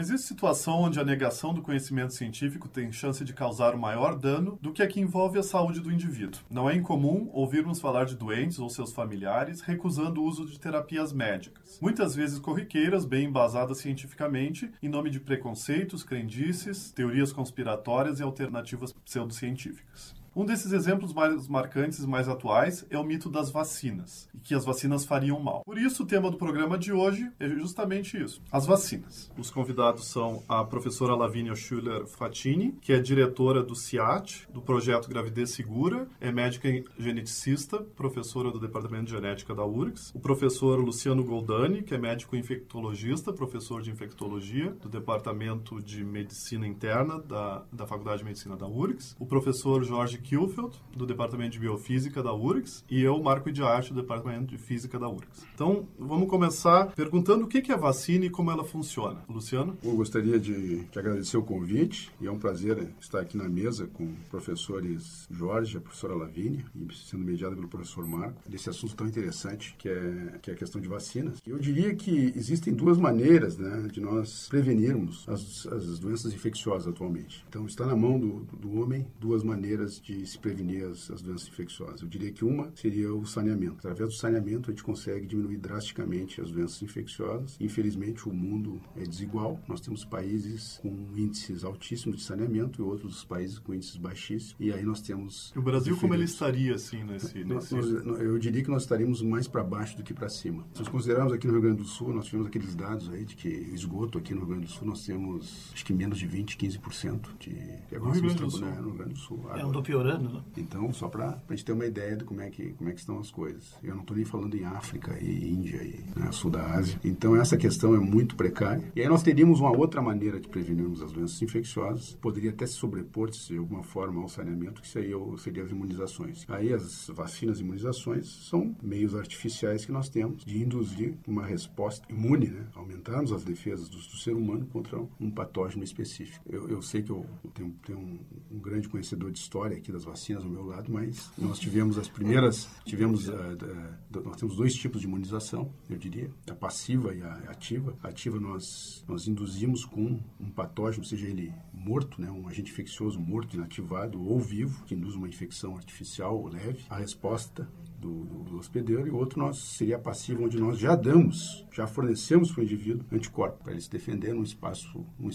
Existe situação onde a negação do conhecimento científico tem chance de causar maior dano do que a que envolve a saúde do indivíduo. Não é incomum ouvirmos falar de doentes ou seus familiares recusando o uso de terapias médicas, muitas vezes corriqueiras, bem embasadas cientificamente, em nome de preconceitos, crendices, teorias conspiratórias e alternativas pseudocientíficas. Um desses exemplos mais marcantes e mais atuais é o mito das vacinas, e que as vacinas fariam mal. Por isso, o tema do programa de hoje é justamente isso, as vacinas. Os convidados são a professora Lavínia Schuller Fatini, que é diretora do CIAT, do projeto Gravidez Segura, é médica geneticista, professora do Departamento de Genética da URGS, o professor Luciano Goldani, que é médico infectologista, professor de infectologia do Departamento de Medicina Interna da, da Faculdade de Medicina da URGS, o professor Jorge Kielfeld, do Departamento de Biofísica da URGS, e eu, Marco de Arte, do Departamento de Física da URGS. Então, vamos começar perguntando o que é vacina e como ela funciona. Luciano? Eu gostaria de, de agradecer o convite e é um prazer estar aqui na mesa com professores Jorge, a professora Lavínia, e sendo mediada pelo professor Marco, desse assunto tão interessante que é, que é a questão de vacinas. Eu diria que existem duas maneiras né, de nós prevenirmos as, as doenças infecciosas atualmente. Então, está na mão do, do homem duas maneiras de de se prevenir as, as, doenças infecciosas. Eu diria que uma seria o saneamento. Através do saneamento, a gente consegue diminuir drasticamente as doenças infecciosas. Infelizmente, o mundo é desigual. Nós temos países com índices altíssimos de saneamento e outros países com índices baixíssimos. E aí nós temos. O Brasil, como ele estaria assim nesse. nesse... Nós, eu diria que nós estaríamos mais para baixo do que para cima. Se nós considerarmos aqui no Rio Grande do Sul, nós tivemos aqueles dados aí de que esgoto aqui no Rio Grande do Sul nós temos acho que menos de 20, 15% de. No Rio Grande do Sul. Né, no Rio Grande do Sul. É, andou piorando, né? Então, só para a gente ter uma ideia de como é que, como é que estão as coisas. Eu não estou nem falando em África e Índia e né, Sul da Ásia. Então, essa questão é muito precária. E aí nós teríamos uma outra maneira de prevenirmos as doenças infecciosas. Poderia até se sobrepor, de alguma forma, ao saneamento, que seria, seria as imunizações. Aí as vacinas e imunizações são meios artificiais que nós temos de induzir uma resposta imune, né? aumentarmos as defesas do, do ser humano contra um patógeno específico. Eu, eu sei que eu tenho, tenho um, um grande conhecedor de história aqui das vacinas ao meu lado, mas nós tivemos as primeiras, tivemos, uh, uh, nós temos dois tipos de imunização, eu diria, a passiva e a ativa. A ativa nós, nós induzimos com um patógeno, seja ele morto, né, um agente infeccioso morto, inativado ou vivo, que induz uma infecção artificial ou leve. A resposta do, do, do, hospedeiro e outro nós seria passivo, onde nós já damos, já fornecemos para o indivíduo anticorpos para ele se defender num espaço, um,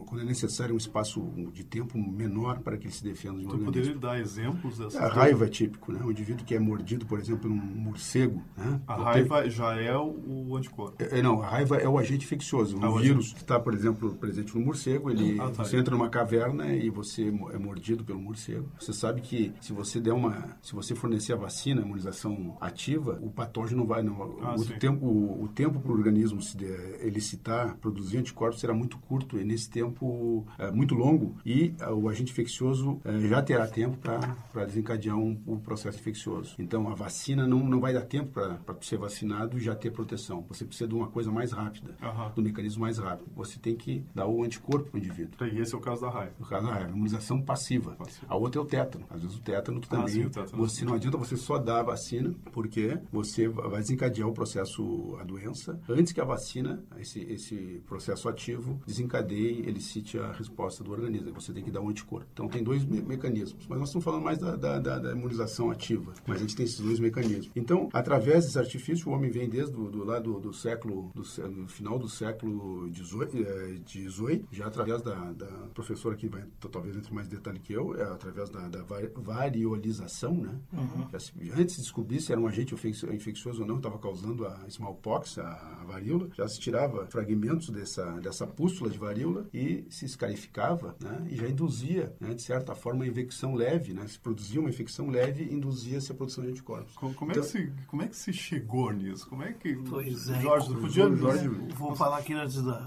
quando é necessário, um espaço de tempo menor para que ele se defenda de um então, organismo. poderia dar exemplos dessas A raiva é típico, né? Um indivíduo que é mordido, por exemplo, por um morcego. Né? A raiva ter... já é o anticorpo. É, não, a raiva é o agente infeccioso. O ah, vírus que está, por exemplo, presente no morcego, ele, ah, tá. você entra numa caverna e você é mordido pelo morcego. Você sabe que se você der uma, se você fornecer a vacina, a imunização ativa, o patógeno não vai, não. Ah, o, tempo, o, o tempo para o organismo se elicitar, produzir anticorpos será muito curto e nesse tempo é, muito longo e uh, o agente infeccioso uh, já terá tempo para desencadear um, um, processo infeccioso. Então a vacina não, não vai dar tempo para ser vacinado e já ter proteção. Você precisa de uma coisa mais rápida, uhum. do mecanismo mais rápido. Você tem que dar o anticorpo para o indivíduo. E esse é o caso da raiva. O caso da raiva, imunização passiva. passiva. A outra é o tétano. Às vezes o tétano também. Ah, sim, o tétano. Você não adianta você só dar a vacina, porque você vai desencadear o processo, a doença, antes que a vacina, esse, esse processo ativo, desencadeie, elicite a resposta do organismo. Você tem que dar um anticorpo. Então tem dois me mecanismos. Mas nós estamos falando mais da, da, da, da, imunização ativa. Mas a gente tem esses dois mecanismos. Então, através desse artifício, o homem vem desde do, do lado do, do século, do, no final do século XVIII, eh, já através da, da professora que vai talvez entre mais detalhe que eu, é através da, da variolização, né? Uhum. Já se, antes descobrir se era um agente infeccioso ou não, estava causando a smallpox, a, a, varíola. Já se tirava fragmentos dessa, dessa pústula de varíola e se escarificava, né? E já induzia, né, de certa forma, uma infecção leve, né? Se produzia uma infecção leve, induzia-se a produção de anticorpos. Como, como então, é que se, como é que se chegou nisso? Como é que pois é. Jorge, podia... Jorge, vou falar aqui antes da...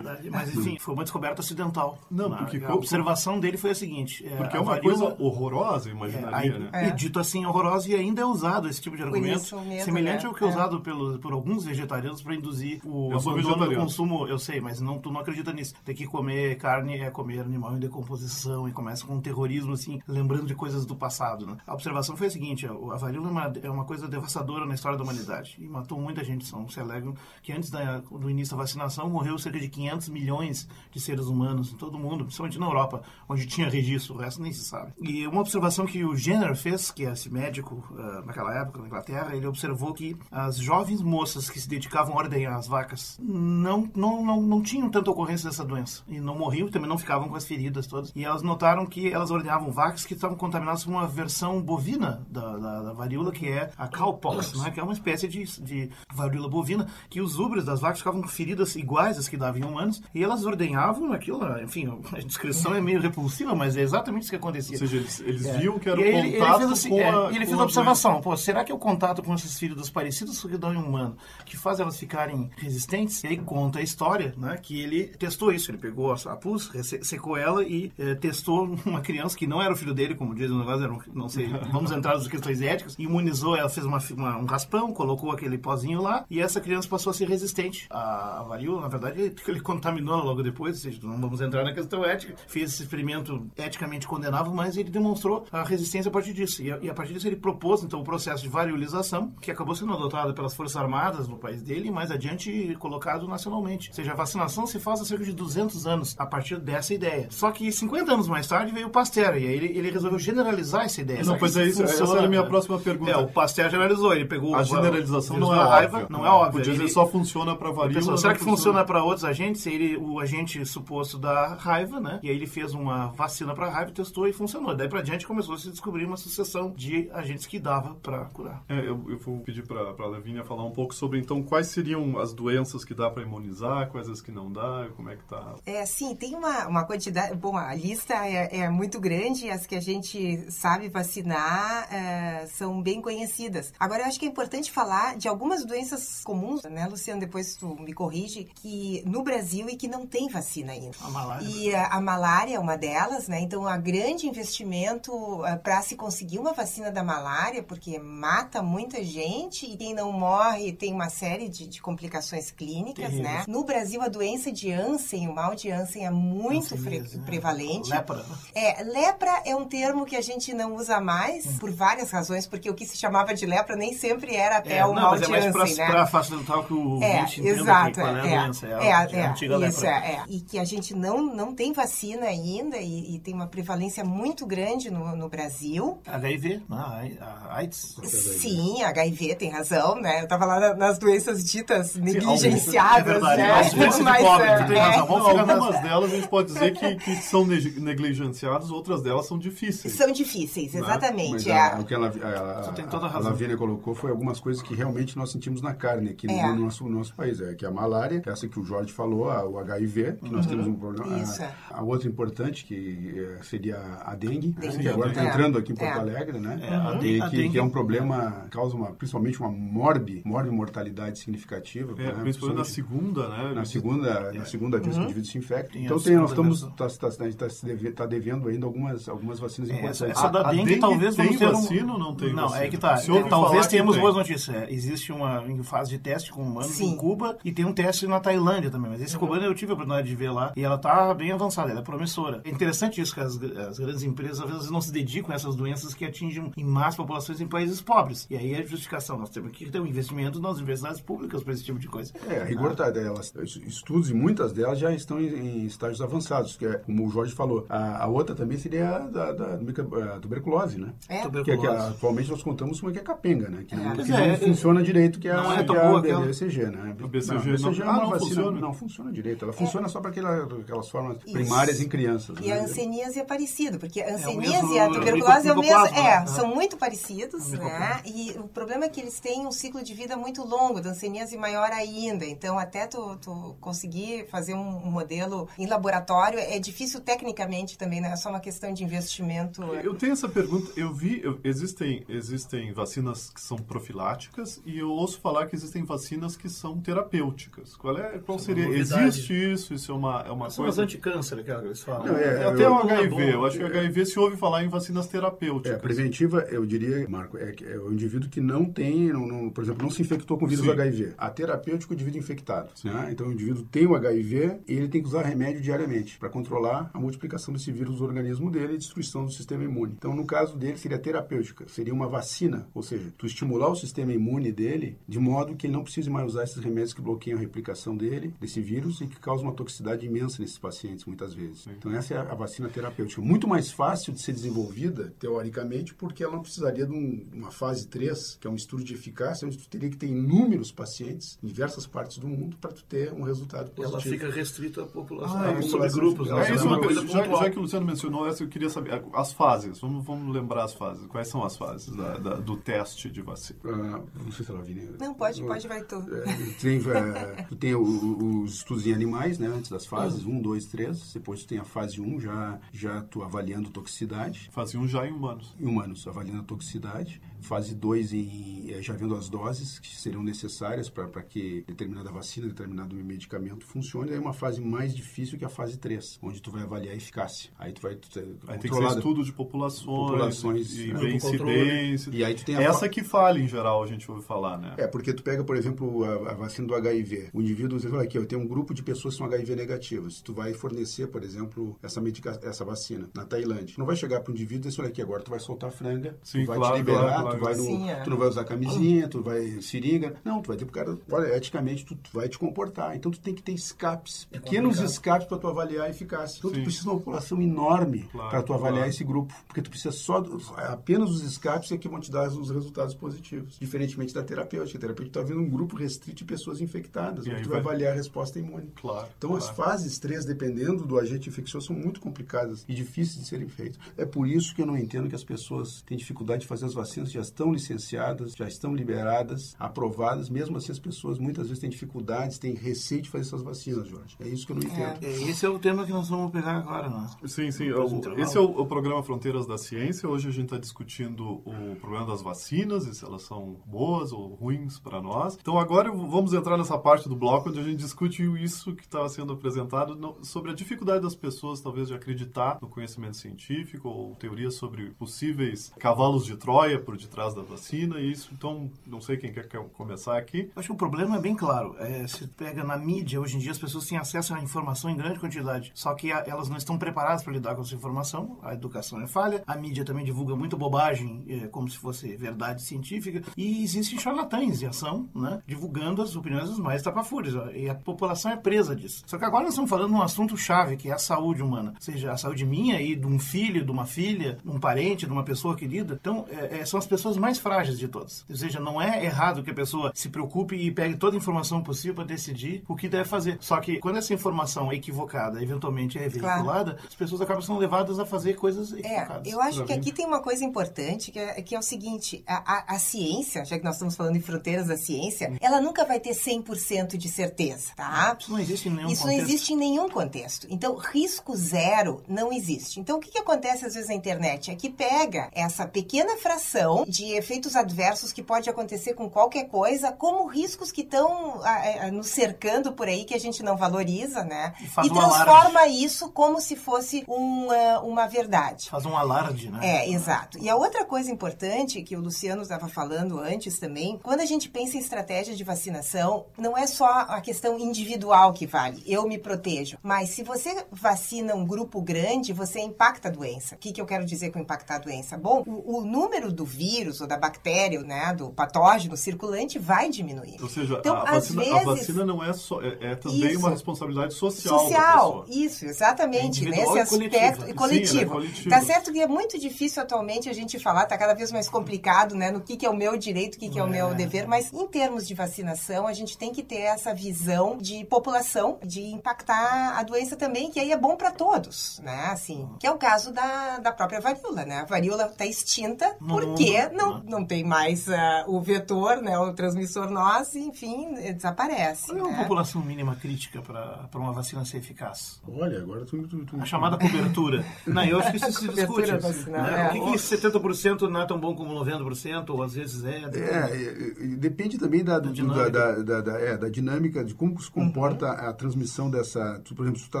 Mas, enfim, foi uma descoberta acidental. Não, porque... A observação dele foi a seguinte... É, porque é uma varíola, coisa horrorosa, imaginaria, é, né? É. E dito assim, horrorosa, e ainda é usado esse tipo de argumento, mesmo, semelhante né? ao que é, é usado pelo, por alguns vegetarianos para induzir o abandono do consumo. Eu sei, mas não, tu não acredita nisso. Tem que comer carne é comer animal em decomposição, e começa com um terrorismo, assim, lembrando de coisas do passado, né? A observação foi a seguinte, a varíola é uma, é uma coisa devastadora na história da humanidade, e matou muita gente. São, se alegam que antes da, do início da vacinação morreu cerca de 500 milhões de seres humanos em todo o mundo, principalmente na Europa, onde tinha registro, o resto nem se sabe. E uma observação que o Jenner fez, que é esse médico uh, naquela época na Inglaterra, ele observou que as jovens moças que se dedicavam a ordenhar as vacas não, não, não, não tinham tanta ocorrência dessa doença. E não morriam, também não ficavam com as feridas todas. E elas notaram que elas ordenhavam vacas que estavam contaminadas com uma versão bovina da, da, da varíola, que é a cowpox, né? que é uma espécie de, de varíola bovina, que os ubres das vacas ficavam com feridas iguais às que davam em humanos, e elas ordenhavam aquilo, enfim, a descrição é meio repulsiva, mas é exatamente isso que acontecia. Ou seja, eles, eles é. viam que era o contato ele, ele fez assim, com a, é, Ele fez a observação, pô, será que o contato com essas feridas parecidas que dão em humano, que faz elas ficarem resistentes? Ele conta a história, né, que ele testou isso, ele pegou a pus, secou ela e é, testou uma criança que não era o filho dele, como diz o negócio, era, não sei, vamos entrar nas questões éticas, imunizou, ela fez uma, uma, um raspão, colocou aquele pozinho lá, e essa criança passou a ser resistente à, à varíola, na verdade, ele, ele contaminou logo depois, ou seja, não vamos entrar na questão ética, fez esse experimento eticamente condenável, mas ele demonstrou a resistência a partir disso. E a, e a partir disso ele propôs, então, o processo de variolização, que acabou sendo adotado pelas Forças Armadas no país dele e mais adiante colocado nacionalmente. Ou seja, a vacinação se faz há cerca de 200 anos a partir dessa ideia. Só que 50 anos mais tarde veio o Pasteur e aí ele, ele resolveu generalizar essa ideia. Não, pois é isso, funciona, essa era a minha próxima pergunta. É, o Pasteur generalizou, ele pegou... A generalização não é raiva, óbvia. não é óbvio. Podia dizer só funciona para varíola. será que funciona, funciona para outros agentes? Ele, o agente suposto da raiva, né? E aí ele fez uma vacina para raiva, testou e funcionou. Daí para diante começou a se descobrir uma sucessão de agentes que dava para curar. É, eu, eu, vou pedir para a Levínia falar um pouco sobre, então, quais seriam as doenças que dá para imunizar, quais as que não dá, como é que tá? É, sim, tem uma, uma quantidade, bom, a lista é, é muito grande, as que a gente sabe vacinar é, são bem conhecidas. Agora, eu acho que é importante falar de algumas doenças comuns, né, Luciano, depois tu me corrige, que no Brasil e que não tem vacina ainda. A malária. E a, a malária é uma delas, né, então, há grande investimento uh, para se conseguir uma vacina da malária, porque mata muita gente e quem não morre tem uma série de, de complicações clínicas, Terrível. né? No Brasil, a doença de Hansen, o mal de Hansen é muito né? prevalente. Lepra. Né? É, lepra é um termo que a gente não usa mais, hum. por várias razões, porque o que se chamava de lepra nem sempre era até é, o não, mal mas é de é mais pra, né? facilitar que o é, exato, qual é, a doença. É, é, a, é, é isso, é, é, E que a gente não, não tem vacina ainda e, e tem uma prevalência muito grande no, no Brasil. HIV, ah, a AIDS. Sim, HIV, tem razão, né? Eu tava lá nas doenças ditas negligenciadas, Sim, é né? Mas, mas, pobre, é, tem razão. Não, algumas delas a gente pode dizer que, que são negligenciadas, outras delas são difíceis. São difíceis, né? exatamente. Mas é. a, o que ela, a, a, tem toda a, razão. a Lavínia colocou foi algumas coisas que realmente nós sentimos na carne aqui é. no, nosso, no nosso país. É que a malária, essa que o Jorge falou, a, o HIV, que uhum. nós temos um problema. Isso. A, a outra importante, que é, seria a dengue, dengue. que agora está entrando aqui em Porto Alegre, né? É, e, que, que, é um problema, causa uma, principalmente uma morbe, morbe mortalidade significativa. É, né? principalmente na segunda, né? Na segunda, é. na segunda vez uhum. que o indivíduo se infecta. então tem, nós estamos, tá, tá, tá, tá, devendo ainda algumas, algumas vacinas é, importantes. Essa, da dengue, dengue talvez tem vamos vacina ou não tem Não, vacina? é que tá. É, talvez tenhamos boas notícias. É, existe uma em fase de teste com humanos Sim. em Cuba e tem um teste na Tailândia também. Mas esse uhum. cubano eu tive a oportunidade de ver lá e ela tá bem avançada, ela é promissora. É interessante isso que as, as grandes empresas às vezes não se dedicam a essas doenças que atingem em massa populações em países pobres. E aí é a justificação. Nós temos que ter um investimento nas universidades públicas para esse tipo de coisa. É, a rigor tá delas. Estudos e muitas delas já estão em, em, estágios avançados, que é, como o Jorge falou. A, a outra também seria a da, da, da tuberculose, né? É. Tuberculose. Que, é que atualmente nós contamos com a que é capenga, né? Que, é. não, que não é, funciona direito, que é não a, é que a BCG, né? A BCG, não, BCG não, é uma não vacina, funciona. não funciona direito. Ela funciona só para aquela, aquelas formas Isso. primárias em crianças. E né? a hanseníase é parecido, porque a hanseníase e a tuberculose é o mesmo. É, são muito parecidos, né? E o problema é que eles têm um ciclo de vida muito longo, danceníase maior ainda. Então, até tu, tu conseguir fazer um, um modelo em laboratório é difícil tecnicamente também, não é só uma questão de investimento. Eu tenho essa pergunta, eu vi, eu- existem, existem vacinas que são profiláticas e eu ouço falar que existem vacinas que são terapêuticas. Qual é, qual Isso é seria? novidade. Existe isso? Isso é uma, é uma São as coisa... anticâncer, aquela que eles falam. Não, é, Até eu- o é HIV, bom. eu acho que o HIV se ouve falar em vacinas É, terapêuticas. a preventiva, eu diria, Marco, é, é o indivíduo que não tem, não, não- por exemplo, não se infectou com o vírus Sim. HIV. A terapêutica é o indivíduo infectado. Né? Então, o indivíduo tem o HIV e ele tem que usar remédio diariamente para controlar a multiplicação desse vírus no organismo dele e destruição do sistema imune. Então, no caso dele, seria terapêutica, seria uma vacina, ou seja, tu estimular o sistema imune dele de modo que ele não precise mais usar esses remédios que bloqueiam a replicação dele, desse vírus, e que causam uma toxicidade imensa nesses pacientes, muitas vezes. Então, essa é a vacina terapêutica. Muito mais fácil de ser desenvolvida, teoricamente, porque ela não precisaria de um- uma fase 3, que é um estudo de eficácia, onde tu teria que ter inúmeros pacientes em diversas partes do mundo para tu ter um resultado Ela positivo. fica restrita à população, Ah, a isso, isso, né? É isso, é uma coisa já, pontual. já que o Luciano mencionou essa, eu queria saber as fases. Vamos, vamos lembrar as fases. Quais são as fases da- da- do teste de vacina? Ah, não sei se ela vinha. Não, pode, pode, vai tu. É, tem, é, tu tem o- o- os estudos em animais, né, antes das fases, 1, 2, 3. Depois tu tem a fase 1, já, já tu avaliando toxicidade. Fase 1 já em humanos. Em humanos, avaliando a toxicidade. much Fase 2, em, eh, já vendo as doses que seriam necessárias para que determinada vacina, determinado medicamento funcione. Aí uma fase mais difícil que a fase 3, onde tu vai avaliar a eficácia. Aí tu vai tu, Aí tem que ser estudo de populações, Populações, e né, controle. incidência. E aí tu tem a Essa que falha em geral, a gente ouve falar, né? É, porque tu pega, por exemplo, a, a vacina do HIV. O indivíduo, você fala aqui, eu tenho um grupo de pessoas que são HIV negativas. Tu vai fornecer, por exemplo, essa, medica essa vacina na Tailândia. Não vai chegar para o indivíduo e dizer, olha aqui, agora tu vai soltar a franga, Sim, tu vai claro, te liberar, claro, claro. Tu, vai no- é. tu não vai usar camisinha, tu vai seringa. Não, tu vai ter pro cara, olha, eticamente tu, tu vai te comportar. Então tu tem que ter escapes, É pequenos complicado. escapes para tu avaliar a eficácia. Então Sim. tu precisa de uma população enorme Claro, para tu avaliar claro. esse grupo, porque tu precisa só do- apenas os escapes é que vão te dar os resultados positivos, diferentemente da terapêutica. A terapêutica está vendo um grupo restrito de pessoas infectadas, onde tu vai vai- avaliar a resposta imune. Claro. Então as claro. fases 3, dependendo do agente infeccioso, são muito complicadas e difíceis de serem feitas. É por isso que eu não entendo que as pessoas têm dificuldade de fazer as vacinas, já estão licenciadas, já estão liberadas, aprovadas, mesmo assim as pessoas muitas vezes têm dificuldades, têm receio de fazer essas vacinas, Jorge. É isso que eu não entendo. É, Esse é o tema que nós vamos pegar agora, né? Sim, sim. O- esse é o, o programa Fronteiras da Ciência. Hoje a gente está discutindo o problema das vacinas e se elas são boas ou ruins para nós. Então agora vamos entrar nessa parte do bloco onde a gente discute isso que estava sendo apresentado no- sobre a dificuldade das pessoas, talvez, de acreditar no conhecimento científico ou teorias sobre possíveis cavalos de Troia por detrás da vacina. E isso, então, não sei quem quer, começar aqui. Acho que o problema é bem claro. É, se pega na mídia, hoje em dia as pessoas têm acesso à informação em grande quantidade. Só que a- elas não estão preparadas para lidar com essa informação. A educação é falha. A mídia também divulga muita bobagem, é, como se fosse verdade científica. E existem charlatães de ação, né? Divulgando as opiniões dos mais tapafúrios. E a população é presa disso. Só que agora nós estamos falando de um assunto chave, que é a saúde humana. Ou seja, a saúde minha e de um filho, de uma filha, de um parente, de uma pessoa querida. Então, é, é, são as pessoas mais frágeis de todas. Ou seja, não é errado que a pessoa se preocupe e pegue toda a informação possível para decidir o que deve fazer. Só que quando essa informação é equivocada, eventualmente é veiculada, as pessoas acabam sendo levadas a fazer coisas É, equivocadas. eu acho que aqui tem uma coisa importante, que é, que é o seguinte, a, a- a ciência, já que nós estamos falando em fronteiras da ciência, ela nunca vai ter 100% de certeza, tá? Isso não existe em nenhum Isso contexto. não existe em nenhum contexto. Então, risco zero não existe. Então, o que, que acontece às vezes na internet? É que pega essa pequena fração de efeitos adversos que pode acontecer com qualquer coisa, como riscos que estão ah, nos cercando por aí, que a gente não valoriza, né? E e um transforma isso como se fosse um, ah, uma verdade. Faz um alarde, né? É, exato. E a outra coisa importante que o Luciano estava falando antes também, quando a gente pensa em estratégia de vacinação, não é só a questão individual que vale, eu me protejo, mas se você vacina um grupo grande, você impacta a doença. O que, que eu quero dizer com impactar a doença? Bom, o, o número do vírus ou da bactéria, né, do patógeno circulante vai diminuir. Ou seja, Então, a, vacina, a vezes- vacina não é só. É, é também Isso. uma responsabilidade social. Social, isso, exatamente. É Nesse coletivo. aspecto. Sim, E coletivo. é coletiva. Tá certo que é muito difícil atualmente a gente falar, tá cada vez mais complicado, né? No que, que é o meu direito, o que, que é o meu É. dever, mas em termos de vacinação, a gente tem que ter essa visão de população, de impactar a doença também, que aí é bom para todos, né? Assim, que é o caso da, da própria varíola, né? A varíola tá extinta porque né? Não, não tem mais uh, o vetor, né? O transmissor nós, enfim, desaparece. Qual é né? uma população mínima crítica para uma vacina ser eficaz? Olha, agora tu... tu, tu... A chamada cobertura. não, eu acho que isso se discute. Vacinal, né? é. Por que, que 70% não é tão bom como 90%, ou às vezes é? É, depende também da, do, da, da, da, da, é, da dinâmica, de como se comporta uhum. a transmissão dessa... Tu, por exemplo, se tu está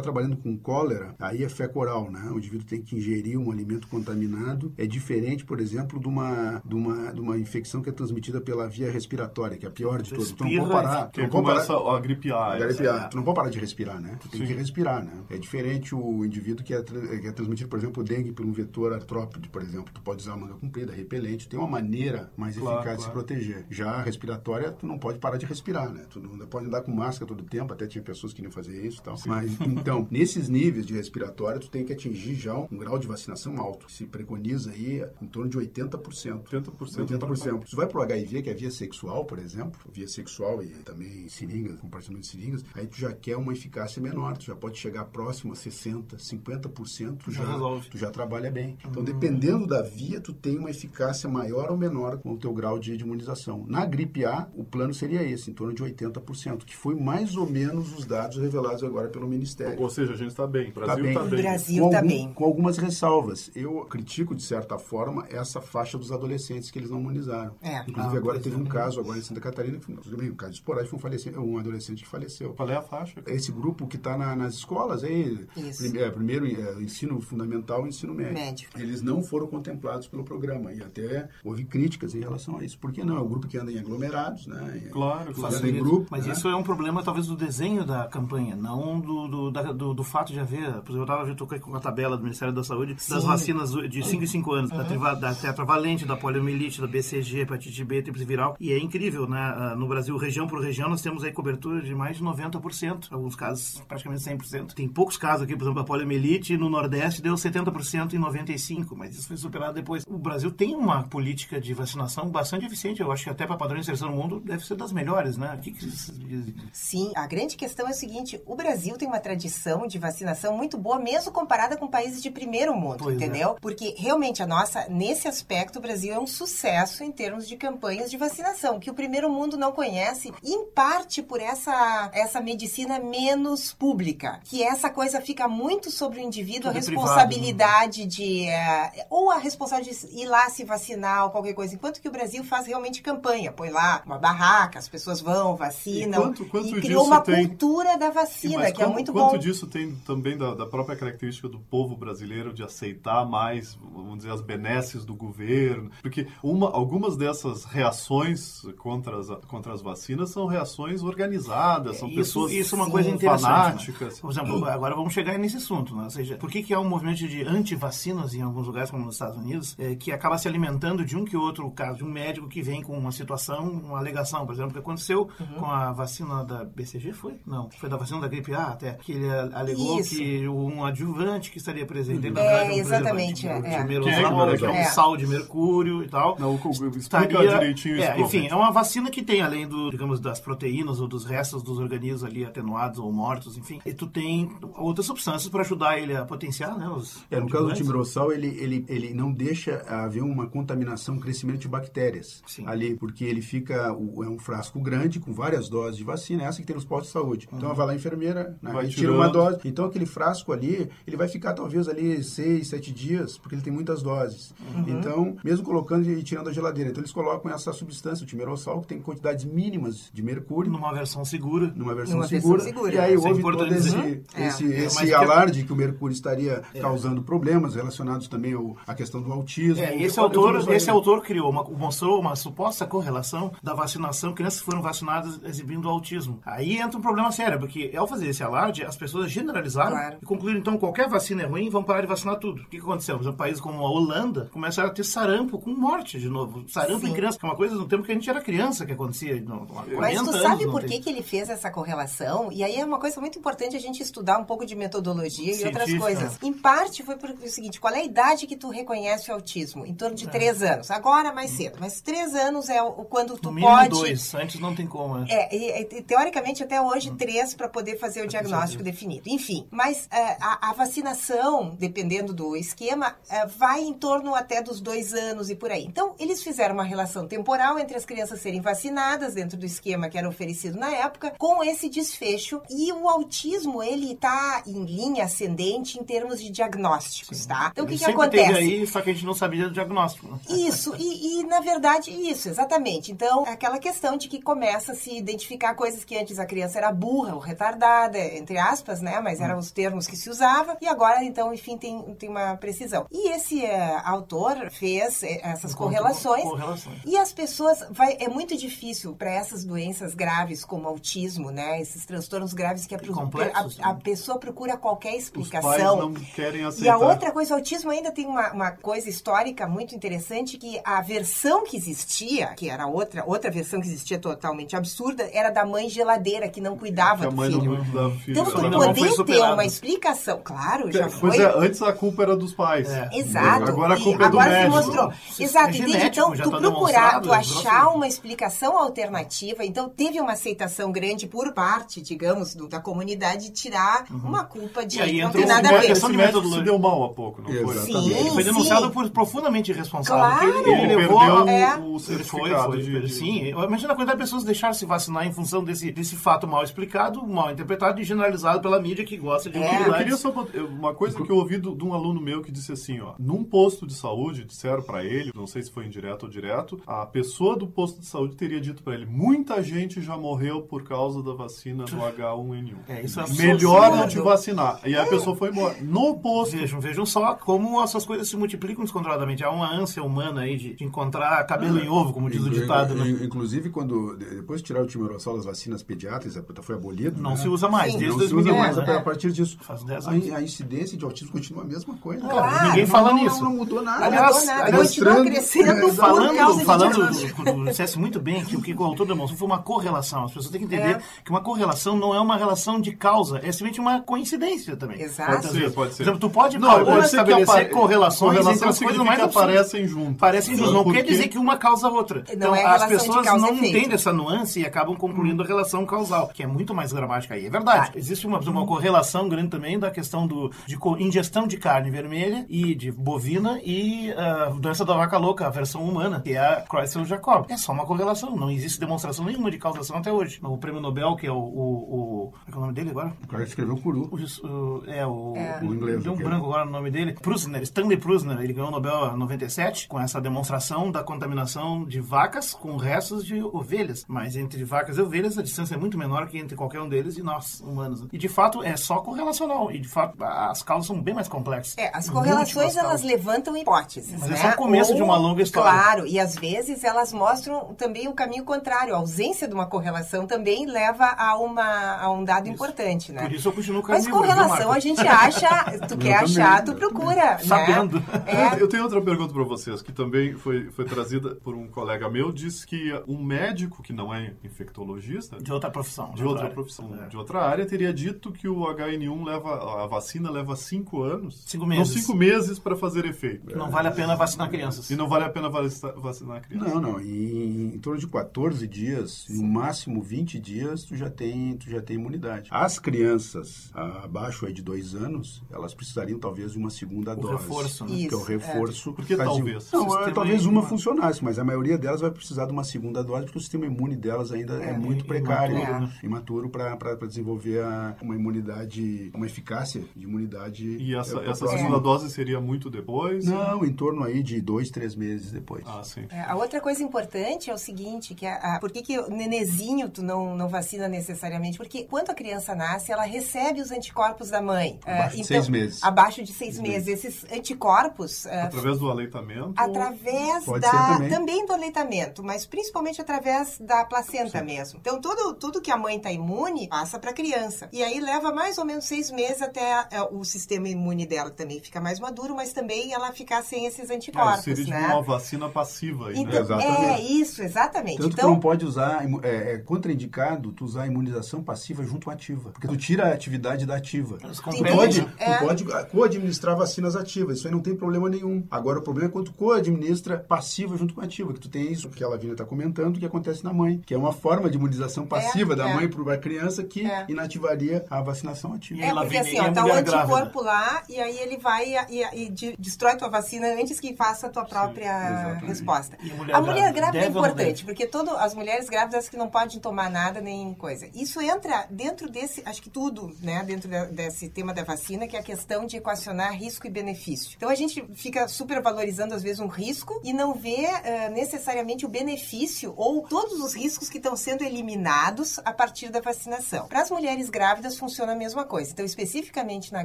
trabalhando com cólera, aí é fé coral, né? O indivíduo tem que ingerir um alimento contaminado. É diferente, por exemplo, de uma, de uma, de uma infecção que é transmitida pela via respiratória, que é a pior de todas. Tu não pode parar... Tu não começa parar, a gripe A. a A. Tu não pode parar de respirar, né? Tu tem Sim. que respirar, né? É diferente o indivíduo que é, que é transmitido, por exemplo, o dengue por um vetor artrópode, por exemplo. Tu pode usar manga comprida, repelente. Tem uma maneira mais Claro, eficaz de se claro. proteger. Já a respiratória, tu não pode parar de respirar, né? Tu não pode andar com máscara todo tempo, até tinha pessoas que queriam fazer isso e tal. Mas, então, nesses níveis de respiratória, tu tem que atingir já um grau de vacinação alto. Se preconiza aí em torno de 80%. 80%. 80%. Se tu vai pro HIV, que é via sexual, por exemplo, via sexual e também seringas, compartilhamento de seringas, aí tu já quer uma eficácia menor, tu já pode chegar próximo a 60%, 50%, tu Já já, resolve. tu já trabalha bem. Então, dependendo da via, tu tem uma eficácia maior ou menor com o teu grau de imunização. Na gripe A, o plano seria esse, em torno de 80%, que foi mais ou menos os dados revelados agora pelo Ministério. Ou seja, a gente está bem. O Brasil bem. está O bem. Brasil com, tá algum- bem. com algumas ressalvas. Eu critico, de certa forma, essa faixa dos adolescentes que eles não imunizaram. É. Inclusive, Ah, agora teve é. um caso agora em Santa Catarina, que, tudo bem, um caso esporádico, foi um, um adolescente que faleceu. Qual é a faixa? Esse grupo que está nas escolas, aí, prime- é, primeiro é, ensino fundamental e ensino médio. Médio. Eles não foram contemplados pelo programa e até houve críticas em relação a isso. Por que não? É um grupo que anda em aglomerados, né? Claro, claro. em grupo. Mas né? isso é um problema, talvez, do desenho da campanha, não do, do, da- do, do fato de haver. Por exemplo, eu estava com a tabela do Ministério da Saúde das Sim. vacinas de 5 em 5 anos, da, triva- da tetravalente, da poliomielite, da BCG, hepatite B, tríplice viral. E é incrível, né? Ah, No Brasil, região por região, nós temos aí cobertura de mais de 90%. Alguns casos, praticamente 100%. Tem poucos casos aqui, por exemplo, a poliomielite no Nordeste deu 70% em 95%, mas isso foi superado depois. O Brasil tem uma política de vacinação bastante eficiente. Eu acho que até para padrão de inserção no mundo deve ser das melhores, né? O que, que vocês dizem? Sim, a grande questão é o seguinte: o Brasil tem uma tradição de vacinação muito boa, mesmo comparada com países de primeiro mundo, Pois é. entendeu? Porque realmente a nossa, nesse aspecto, o Brasil é um sucesso em termos de campanhas de vacinação, que o primeiro mundo não conhece, em parte por essa, essa medicina menos pública, que essa coisa fica muito sobre o indivíduo, a Tudo é privado, responsabilidade de. eh, ou a responsabilidade de ir lá se vacinar ou qualquer coisa, enquanto que o Brasil faz realmente campanha, põe lá uma barraca, as pessoas vão, vacinam. E quanto- quanto e criou uma tem- cultura da vacina, que é quanto- muito quanto bom. disso tem também da, da própria característica do povo brasileiro de aceitar mais, vamos dizer, as benesses do governo? Porque uma, algumas dessas reações contra as, contra as vacinas são reações organizadas, são Isso, pessoas isso é uma coisa interessante. né? fanáticas. Por exemplo, agora vamos chegar nesse assunto, né? Ou seja, por que, que há um movimento de anti-vacinas em alguns lugares, como nos Estados Unidos, eh, que acaba se alimentando de um que outro caso, de um médico que vem com uma situação, uma alegação, por exemplo, que aconteceu Uhum. com a vacina da BCG, foi? Não, foi da vacina da gripe A até, que ele alegou Isso. que um adjuvante que estaria presente, na É, um exatamente, é, é. de Que é que é um é. sal de mercúrio e tal. Não, o- explica Estaria- direitinho isso. é, enfim, é uma vacina que tem, além do, digamos, das proteínas ou dos restos dos organismos ali atenuados ou mortos, enfim, e tu tem outras substâncias para ajudar ele a potenciar, né? Os É, no caso do timirossal, ele, ele, ele não deixa haver uma contaminação, um crescimento de bactérias Sim. ali, porque ele fica, é um frasco grande com várias doses de vacina, essa que tem nos postos de saúde. Então vai lá a enfermeira, né, Vai e tira uma dose. Então aquele frasco ali, ele vai ficar talvez ali seis, sete dias, porque ele tem muitas doses. Então, mesmo colocando e tirando da geladeira, então eles colocam essa substância, o timirossal, que tem quantidades mínimas de mercúrio. numa versão segura. Numa versão, Numa versão segura. segura. E aí é houve todo importante esse. É. esse, É, esse que- alarde que o mercúrio estaria causando problemas relacionados também ao, à questão do autismo. É, e esse autor, esse aí. autor criou uma, mostrou uma suposta correlação da vacinação, crianças que foram vacinadas exibindo autismo. Aí entra um problema sério, porque ao fazer esse alarde, as pessoas generalizaram Claro. e concluíram, então, qualquer vacina é ruim, vão parar de vacinar tudo. O que, que aconteceu? Por exemplo, países como a Holanda começaram a ter sarampo com morte de novo. Sarampo Sim. em criança, que é uma coisa no tempo que a gente era criança que acontecia. No, há 40 Mas tu sabe por que, que ele fez essa correlação? E aí é uma coisa muito importante a gente estudar um pouco de metodologia e outras coisas. Em parte foi por o seguinte: qual é a idade que tu reconhece o autismo? Em torno de três anos. Agora mais cedo. Mas três anos é o, quando tu No pode. dois, antes não tem como, né? É, e, e, teoricamente até hoje três para poder fazer o diagnóstico definido. Enfim, mas é, a, a vacinação, dependendo do esquema, é, vai em torno até dos dois anos e e por aí. Então, eles fizeram uma relação temporal entre as crianças serem vacinadas dentro do esquema que era oferecido na época, com esse desfecho. E o autismo, ele está em linha ascendente em termos de diagnósticos, tá? Então, o que, que acontece? teve aí, só que a gente não sabia do diagnóstico. né? Isso, e, e, na verdade isso, exatamente. Então, é aquela questão de que começa a se identificar coisas que antes a criança era burra ou retardada, entre aspas, né? Mas eram os termos que se usava, e agora, então, enfim, tem, tem uma precisão. E esse eh, autor fez eh, essas correlações. correlações. E as pessoas, vai, é muito difícil para essas doenças graves como autismo, né? Esses transtornos graves que a, E complexos, a, a pessoa procura qualquer Os pais explicação. não querem E aceitar. a outra coisa, o autismo ainda tem uma, uma coisa histórica muito interessante que a versão que existia, que era outra, outra versão que existia totalmente absurda, era da mãe geladeira que não cuidava que a do filho. não cuidava do filho. Então, tu poder ter uma explicação, claro, já Pois foi. é, antes a culpa era dos pais. É. Exato. Agora a E culpa é do agora se médico. mostrou. Isso Exato, é entende? Então, tu tá procurar, tu achar uma explicação alternativa, então teve uma aceitação grande por parte, digamos, do- da comunidade tirar uma culpa de E aí não o nada a ver. questão de metodologia. se deu mal há pouco, não foi? Exatamente. Sim, Ele foi sim. denunciado por profundamente irresponsável. Claro. Ele, Ele levou perdeu É. o Ele foi, certificado foi, de, de- sim. Imagina a quantidade de pessoas deixaram se vacinar em função desse, desse fato mal explicado, mal interpretado e generalizado pela mídia que gosta de É. Eu queria só uma coisa que eu ouvi de um aluno meu que disse assim, ó, num posto de saúde disseram pra ele, não sei se foi indireto ou direto, a pessoa do posto de saúde teria dito pra ele, muita gente já morreu por causa da vacina do H1N1. É, isso é. Melhor não te vacinar. E aí a pessoa foi embora. No posto. Vejam, vejam só como essas coisas se multiplicam descontroladamente. Há uma ânsia humana aí de, de encontrar cabelo em ovo, como diz o ditado, né? in- Inclusive, quando de- depois de tirar o timerosol das vacinas pediátricas, foi abolido. Não né? se usa mais, Sim. desde Não se usa 2001, mais né? a partir disso. Faz 10 A, anos. a incidência de autismo continua a mesma coisa. Claro. Ninguém Não- fala não, nisso. Não, não mudou nada. Aliás, aliás, mostrando- crescendo É, por Falando, falando do, do, dissesse muito bem que o que o autor demonstrou foi uma correlação. As pessoas têm que entender É. que uma correlação não é uma relação de causa, é simplesmente uma coincidência também. Exato. Pode ser, pode ser. Por exemplo, tu pode, Não, pode estabelecer correlações entre correlação as coisas absurdas. aparecem juntas. Parecem juntos. Não Porque- quer dizer que uma causa a outra. Então, é as pessoas não entendem essa nuance e acabam concluindo a relação causal, que é muito mais dramática aí. É verdade. Tá. Existe uma, uma correlação grande também da questão do, de ingestão de carne vermelha e de bovina e a doença da vaca louca, a versão humana, que é a Creutzfeldt-Jacob. É só uma correlação. Não existe demonstração nenhuma de causação até hoje. O prêmio Nobel, que é o... o, o como é que é o nome dele agora? O cara que escreveu Curu. O, o- é, o, É. O inglês, Deu um branco agora no nome dele. Prusner, Stanley Prusner, ele ganhou o Nobel em 97 com essa demonstração da contaminação de vacas com restos de ovelhas. Mas entre vacas e ovelhas a distância é muito menor que entre qualquer um deles e nós, humanos. E de fato é só correlacional. E de fato as causas são bem mais complexas. É, as correlações elas levantam hipóteses, Mas né? é só o começo de uma longa história. Claro, e às vezes elas mostram também o caminho contrário. A ausência de uma correlação também leva a, uma, a um dado importante, né? Por isso eu continuo Mas carnívoro, viu, correlação a gente acha, tu quer também, achar, tu eu procura, né? Sabendo. É, Eu tenho outra pergunta para vocês, que também foi, foi trazida por um colega meu, diz que um médico que não é infectologista, De outra profissão. de outra área. profissão, É. de outra área, teria dito que o HN1 leva, a vacina leva cinco anos, Cinco não meses. cinco meses para fazer efeito. Não vale a pena vacinar crianças. E não vale a pena vaci- vacinar a criança. Não, não. Em, em torno de 14 dias, no máximo 20 dias, tu já tem, tu já tem imunidade. As crianças abaixo aí de dois anos, elas precisariam talvez de uma segunda O dose. reforço, né? Isso. Que é o reforço. Por que faz de- talvez? Não, é, talvez uma imune. funcionasse, mas a maioria delas vai precisar de uma segunda dose porque o sistema imune delas ainda é, É, muito i- precário, imaturo, né? né? imaturo para desenvolver a- uma imunidade, uma eficácia de imunidade. E essa, é, essa segunda dose seria muito depois? Não, em torno aí de dois, três meses depois. Ah, sim. É, a outra coisa importante é o seguinte, que a, a- por que, que o nenezinho tu não, não vacina necessariamente? Porque quando a criança nasce, ela recebe os anticorpos da mãe. Abaixo É, de seis meses. Abaixo de seis meses. Esses anticorpos... é, Através do aleitamento? Através Pode da, ser também. do aleitamento, mas principalmente através da placenta mesmo. Então, tudo, tudo que a mãe está imune passa para a criança. E aí leva mais ou menos seis meses até é, o sistema imune dela também ficar mais maduro, mas também ela ficar sem esses Ah, anticorpos, tipo né? uma vacina passiva aí, né? Então, Exatamente. é isso, exatamente. Tanto que então, não pode usar, é, é contraindicado tu usar a imunização passiva junto à ativa. Porque tu tira a atividade da ativa. Eles Tu pode, né? É. tu pode co-administrar vacinas ativas, isso aí não tem problema nenhum. Agora, o problema é quando tu co-administra passiva junto com ativa, que tu tem isso que a Lavínia está comentando, que acontece na mãe, que é uma forma de imunização passiva da é. mãe para a criança que É. inativaria a vacinação ativa. É, porque assim, ó, tá o anticorpo grávida? lá e aí ele vai e, e- e de- destrói tua vacina antes que faça tua própria Sim, resposta. A mulher a mulher grávida é importante, porque todo, as mulheres grávidas que não podem tomar nada nem coisa. Isso entra dentro desse, acho que tudo, né, dentro da- desse tema da vacina, que é a questão de equacionar risco e benefício. Então a gente fica super valorizando às vezes um risco e não vê eh, necessariamente o benefício ou todos os riscos que estão sendo eliminados a partir da vacinação. Para as mulheres grávidas funciona a mesma coisa. Então especificamente na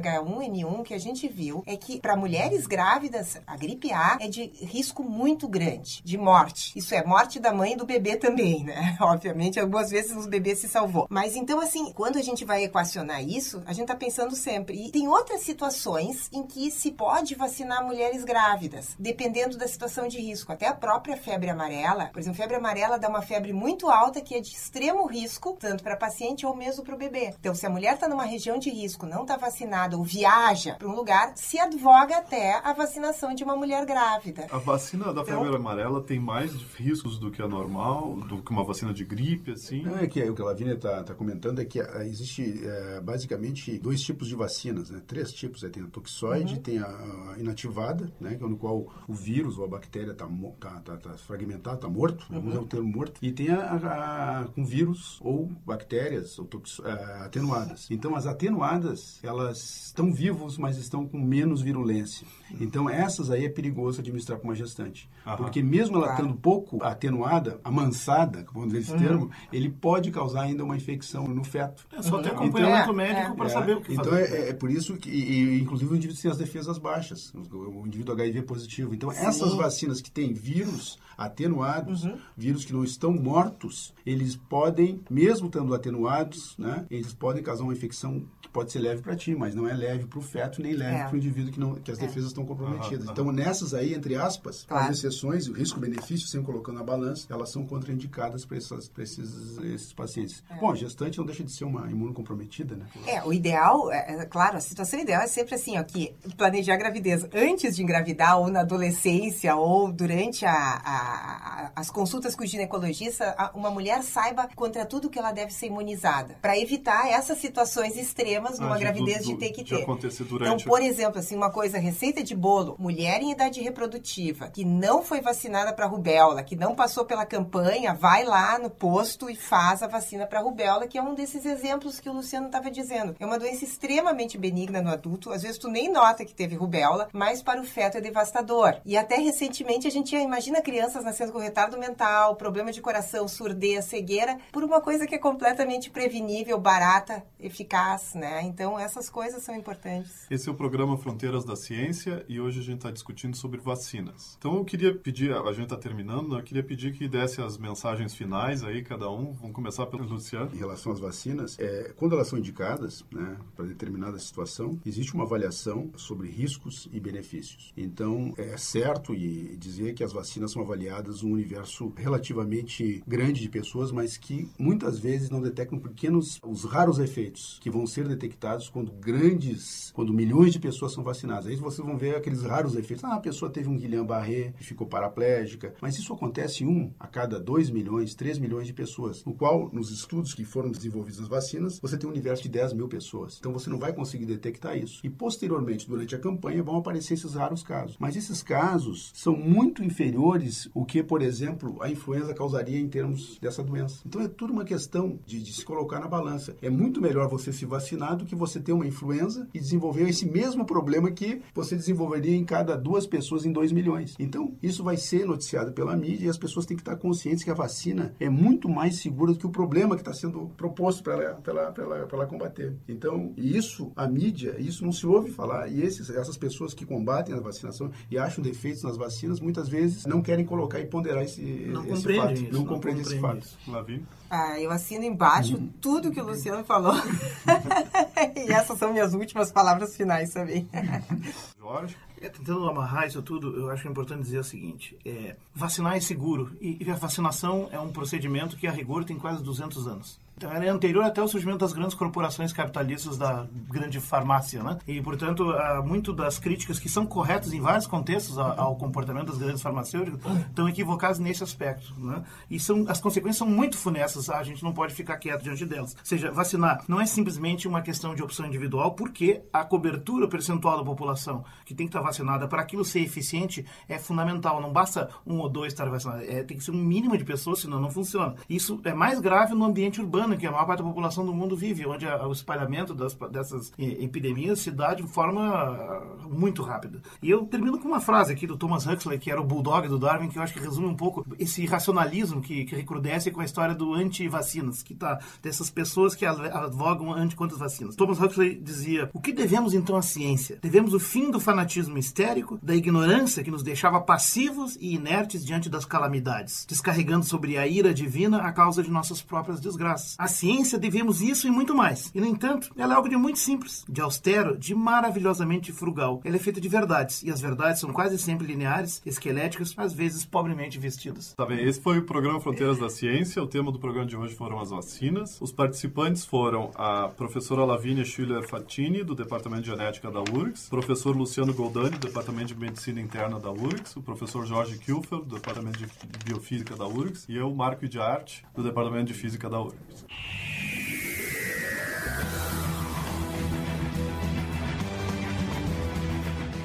H1N1 o que a gente viu é que para mulheres grávidas a gripe A é de risco muito grande de morte. Isso é morte da mãe e do bebê também, né? Obviamente algumas vezes os bebês se salvou. Mas então assim, quando a gente vai equacionar isso, a gente tá pensando sempre. E tem outras situações em que se pode vacinar mulheres grávidas, dependendo da situação de risco. Até a própria febre amarela, por exemplo, febre amarela dá uma febre muito alta que é de extremo risco, tanto para paciente ou mesmo para o bebê. Então, se a mulher está numa região de risco, não está vacinada ou viaja para um lugar, se advoga até a vacinação de uma mulher grávida. A vacina da febre Então- amarela tem mais riscos do que a normal, do que uma vacina de gripe, assim? Não, é que o que a Lavínia está comentando é que ah, existe eh, basicamente dois tipos de vacinas, né? Três tipos. Né? Tem a toxoide, tem a, a inativada, né? Que é no qual o vírus ou a bactéria está tá, tá, tá fragmentado, está morto, vamos usar o termo morto. E tem a, a- a- com vírus ou bactérias ou toxo- ah, atenuadas. Então, as atenuadas, elas estão vivos, mas estão com menos virulência. Então, essas aí é perigoso administrar para uma gestante. Aham. Porque mesmo ela Claro. estando pouco atenuada, amansada, vamos dizer esse termo, ele pode causar ainda uma infecção no feto. É só ter Então- acompanhamento É, médico é. para É, saber o que então fazer. é, é por isso que, e, e, inclusive, o indivíduo tem as defesas baixas, o, o indivíduo HIV positivo. Então, essas vacinas que têm vírus atenuados, vírus que não estão mortos, eles podem, mesmo estando atenuados, né, eles podem causar uma infecção que pode ser leve para ti, mas não é leve para o feto nem leve É. para o indivíduo que, não, que as defesas estão comprometidas. Aham, Então, nessas aí, entre aspas, Claro. as exceções, o risco-benefício, sempre colocando na balança, elas são contraindicadas para esses, esses pacientes. Bom, a gestante não deixa de ser uma imunocomprometida, né? É, o ideal, é, é, claro, a situação ideal é sempre assim, ó, que planejar a gravidez antes de engravidar, ou na adolescência, ou durante a, a- a- as consultas com o ginecologista, a- uma mulher saiba contra tudo que ela deve ser imunizada, para evitar essas situações extremas numa Ah, de- gravidez do- de ter que ter. acontecer Então, durante- por exemplo, assim, uma coisa, receita de bolo, mulher em idade reprodutiva, que não foi vacinada para rubéola, que não passou pela campanha, vai lá no posto e faz a vacina para rubéola, que é um desses exemplos que o Luciano estava dizendo. É uma doença extremamente benigna no adulto, às vezes tu nem nota que teve rubéola, mas para o feto é devastador. E até recentemente a gente imagina crianças nascendo com retardo mental, problema de coração, surdez, cegueira, por uma coisa que é completamente prevenível, barata, eficaz, né? Então essas coisas são importantes. Esse é o programa Fronteiras da Ciência e hoje a gente está discutindo sobre vacinas. Então eu queria pedir, a gente está terminando, né? eu queria pedir que desse as mensagens finais aí, cada um. Vamos começar pelo Luciano. Em relação às vacinas, é, quando elas são indicadas né, para determinada situação, existe uma avaliação sobre riscos e benefícios. Então, é certo e dizer que as vacinas são avaliadas um universo relativamente grande de pessoas, mas que muitas vezes não detectam pequenos, os raros efeitos que vão ser detectados quando grandes, quando milhões de pessoas são vacinadas. Aí vocês vão ver aqueles raros efeitos. Ah, a pessoa teve um Guillain-Barré ficou paraplégica. Mas isso acontece um a cada 2 milhões, 3 milhões de pessoas. No qual, nos estudos que foram desenvolvidos nas vacinas, você tem um universo de 10 mil pessoas. Então você não vai conseguir detectar isso. E posteriormente, durante a campanha, vão aparecer esses raros casos. Mas esses casos são muito inferiores o que, por exemplo, a influenza causaria em termos dessa doença. Então é tudo uma questão de, de se colocar na balança. É muito melhor você se vacinar do que você ter uma influenza e desenvolver esse mesmo problema que você desenvolveria em cada duas pessoas em 2 milhões. Então, isso vai ser noticiado pela mídia e as pessoas têm que estar conscientes que a vacina é muito mais segura do que o problema que está sendo proposto para ela, ela, ela, ela combater. Então, isso, a mídia, isso não se ouve falar. E esses, essas pessoas que combatem a vacinação e acham defeitos nas vacinas, muitas vezes não querem colocar e ponderar esse, Não esse compreende fato. isso. não compreende esse fato. Lavi. Ah, eu assino embaixo tudo que o Luciano falou. e essas são minhas últimas palavras finais também. Jorge. É, tentando amarrar isso tudo, eu acho importante dizer o seguinte: é, vacinar é seguro e, e a vacinação é um procedimento que, a rigor, tem quase 200 anos. Ela é anterior até o surgimento das grandes corporações capitalistas da grande farmácia, né? E, portanto, muito das críticas que são corretas em vários contextos ao comportamento das grandes farmacêuticas estão equivocadas nesse aspecto, né? E são, as consequências são muito funestas, a gente não pode ficar quieto diante delas. Ou seja, vacinar não é simplesmente uma questão de opção individual, porque a cobertura percentual da população que tem que estar vacinada para aquilo ser eficiente é fundamental. Não basta um ou dois estar vacinados, é, tem que ser um mínimo de pessoas, senão não funciona. Isso é mais grave no ambiente urbano, que a maior parte da população do mundo vive, onde a, o espalhamento das, dessas epidemias se dá de forma ah, muito rápida. E eu termino com uma frase aqui do Thomas Huxley, que era o bulldog do Darwin, que eu acho que resume um pouco esse racionalismo que, que recrudesce com a história do anti-vacinas, que tá dessas pessoas que advogam anti contra as vacinas. Thomas Huxley dizia: "O que devemos então à ciência? Devemos o fim do fanatismo histérico, da ignorância que nos deixava passivos e inertes diante das calamidades, descarregando sobre a ira divina a causa de nossas próprias desgraças. A ciência devemos isso e muito mais. E no entanto, ela é algo de muito simples, de austero, de maravilhosamente frugal. Ela é feita de verdades, e as verdades são quase sempre lineares, esqueléticas, às vezes pobremente vestidas." Tá bem, esse foi o programa Fronteiras da Ciência. O tema do programa de hoje foram as vacinas. Os participantes foram a professora Lavínia Schüller Fatini, do Departamento de Genética da URGS, professor Luciano Goldani, do Departamento de Medicina Interna da URGS, o professor Jorge Kilfer, do Departamento de Biofísica da URGS, e eu, Marco de Arte, do Departamento de Física da URGS.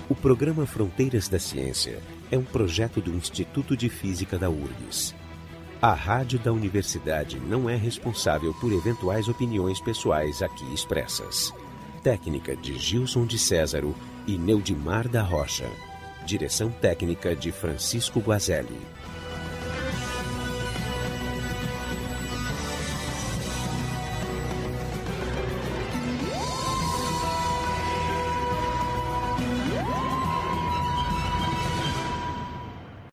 O programa Fronteiras da Ciência é um projeto do Instituto de Física da URGS. A rádio da universidade não é responsável por eventuais opiniões pessoais aqui expressas. Técnica de Gilson de Césaro e Neudimar da Rocha. Direção técnica de Francisco Guazelli.